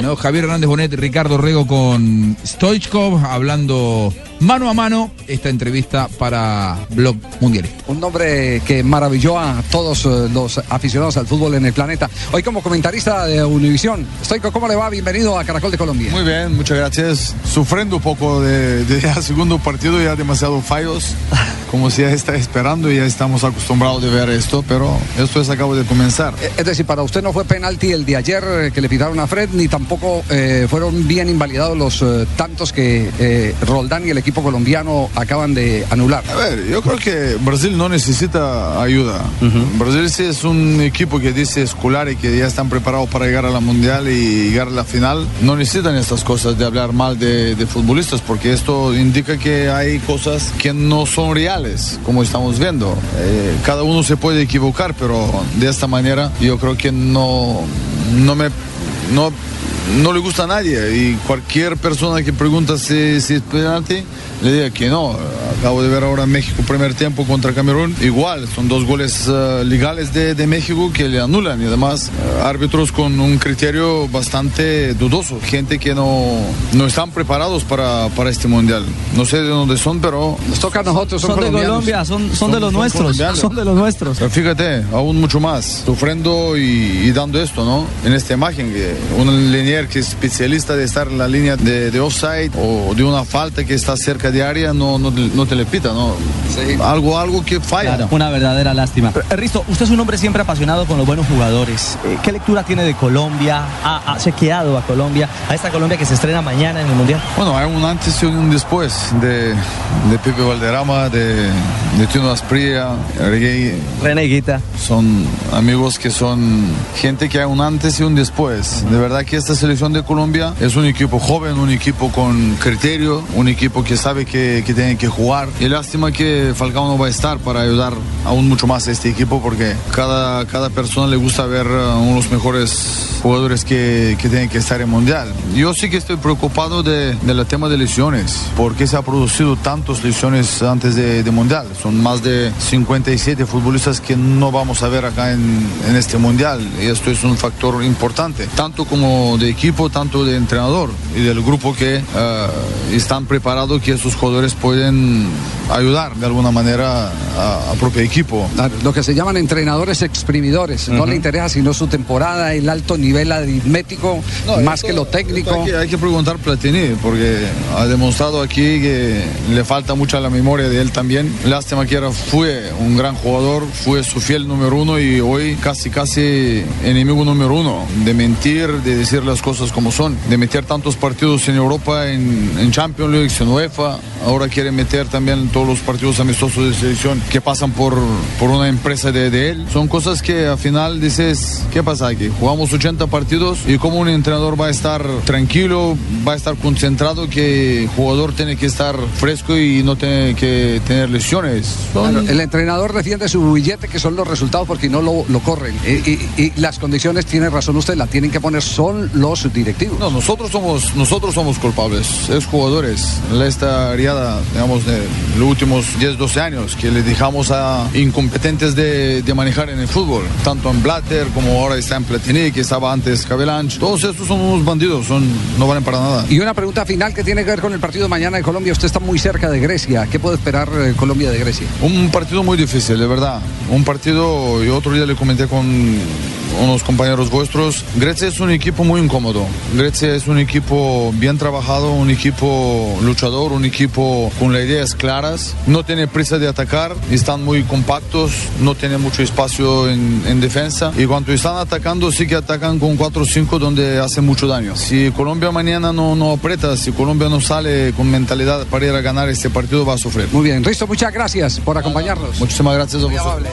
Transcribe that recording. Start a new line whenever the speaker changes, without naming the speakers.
Bueno, Javier Hernández Bonet, Ricardo Rego con Stoichkov, hablando mano a mano esta entrevista para Blog Mundialista.
Un nombre que maravilló a todos eh, los aficionados al fútbol en el planeta. Hoy como comentarista de Univisión, Stoico, ¿cómo le va? Bienvenido a Caracol de Colombia.
Muy bien, muchas gracias. Sufriendo un poco de, de ya segundo partido, ya demasiado fallos, como si ya está esperando y ya estamos acostumbrados de ver esto, pero esto es acabo de comenzar.
Eh, Es decir, para usted no fue penalti el de ayer eh, que le pitaron a Fred, ni tampoco eh, fueron bien invalidados los eh, tantos que eh, Roldán y el equipo colombiano acaban de anular.
A ver, yo creo que Brasil no necesita ayuda. Brasil sí es un equipo que dice escolar y que ya están preparados para llegar a la mundial y llegar a la final. No necesitan estas cosas de hablar mal de, de futbolistas porque esto indica que hay cosas que no son reales, como estamos viendo. Eh, cada uno se puede equivocar, pero de esta manera yo creo que no, no me... No, no le gusta a nadie y cualquier persona que pregunta si, si es penalti le diga que no. Acabo de ver ahora México primer tiempo contra Camerún. Igual, son dos goles eh, legales de, de México que le anulan y además eh, árbitros con un criterio bastante dudoso. Gente que no, no están preparados para, para este mundial. No sé de dónde son, pero...
Nos toca a nosotros, son,
Son de. Colombia, son, son,
Son-
de los
son
nuestros. Son de los nuestros.
Pero fíjate, aún mucho más, sufriendo y, y dando esto, ¿no? En esta imagen, que un que es especialista de estar en la línea de, de offside o de una falta que está cerca de área, no, no, no te le pita, ¿no? Algo, algo que falla.
Claro, una verdadera lástima. Eh, Risto, usted es un hombre siempre apasionado con los buenos jugadores. Eh, ¿Qué lectura tiene de Colombia? ¿Ha, ha chequeado a Colombia? A esta Colombia que se estrena mañana en el Mundial.
Bueno, hay un antes y un después de, de Pepe Valderrama, de, de Tino Asprilla, Reggae.
Reneguita.
Son amigos que son gente que hay un antes y un después. De verdad que esta selección de Colombia es un equipo joven, un equipo con criterio, un equipo que sabe que, que tiene que jugar. Y lástima que Falcao no va a estar para ayudar aún mucho más a este equipo porque cada, cada persona le gusta ver uh, unos mejores jugadores que, que tienen que estar en Mundial. Yo sí que estoy preocupado de, del tema de lesiones. porque se ha producido tantas lesiones antes de, de Mundial? Son más de 57 futbolistas que no vamos a ver acá en, en este Mundial. Y esto es un factor importante, tanto como de equipo, tanto de entrenador y del grupo que eh, están preparados que esos jugadores pueden ayudar de alguna manera a, a propio equipo.
Lo que se llaman entrenadores exprimidores. No le interesa sino su temporada, el alto nivel aritmético, más
esto-
que lo técnico.
Hay que, hay que preguntar Platini, porque ha demostrado aquí que le falta mucho a la memoria de él también. Lástima que era, fue un gran jugador, fue su fiel número uno y hoy casi, casi enemigo número uno. De mentir, de decir las cosas como son, de meter tantos partidos en Europa, en, en Champions League, en UEFA. Ahora quiere meter también todos los partidos amistosos de selección que pasan por, por una empresa de, de él. Son cosas que al final dices, ¿qué pasa aquí? Jugamos 80 partidos y como un entrenador va a estar tranquilo, va a estar concentrado, que el jugador tiene que estar fresco y no tiene que tener lesiones. Son-
Claro, el entrenador defiende su billete, que son los resultados, porque no lo, lo corren. Y, y- y las condiciones, tiene razón usted, la tienen que poner, son los directivos.
No, nosotros somos, nosotros somos culpables, es jugadores. Esta riada, digamos, de los últimos 10, 12 años, que le dejamos a incompetentes de, de manejar en el fútbol, tanto en Blatter como ahora está en Platini, que estaba antes Cabelanch. Todos estos son unos bandidos, son, no valen para nada.
Y una pregunta final que tiene que ver con el partido de mañana de Colombia. Usted está muy cerca de Grecia. ¿Qué puede esperar eh, Colombia de Grecia?
Un partido muy difícil, de verdad. Un partido, yo otro día le comenté con unos compañeros vuestros, Grecia es un equipo muy incómodo. Grecia es un equipo bien trabajado, un equipo luchador, un equipo con las ideas claras. No tiene prisa de atacar, están muy compactos, no tiene mucho espacio en, en defensa. Y cuando están atacando, sí que atacan con 4 o 5 donde hace mucho daño. Si Colombia mañana no, no aprieta, si Colombia no sale con mentalidad para ir a ganar este partido, va a sufrir.
Muy bien, Risto, muchas gracias por acompañarnos.
Muchísimas gracias a vosotros.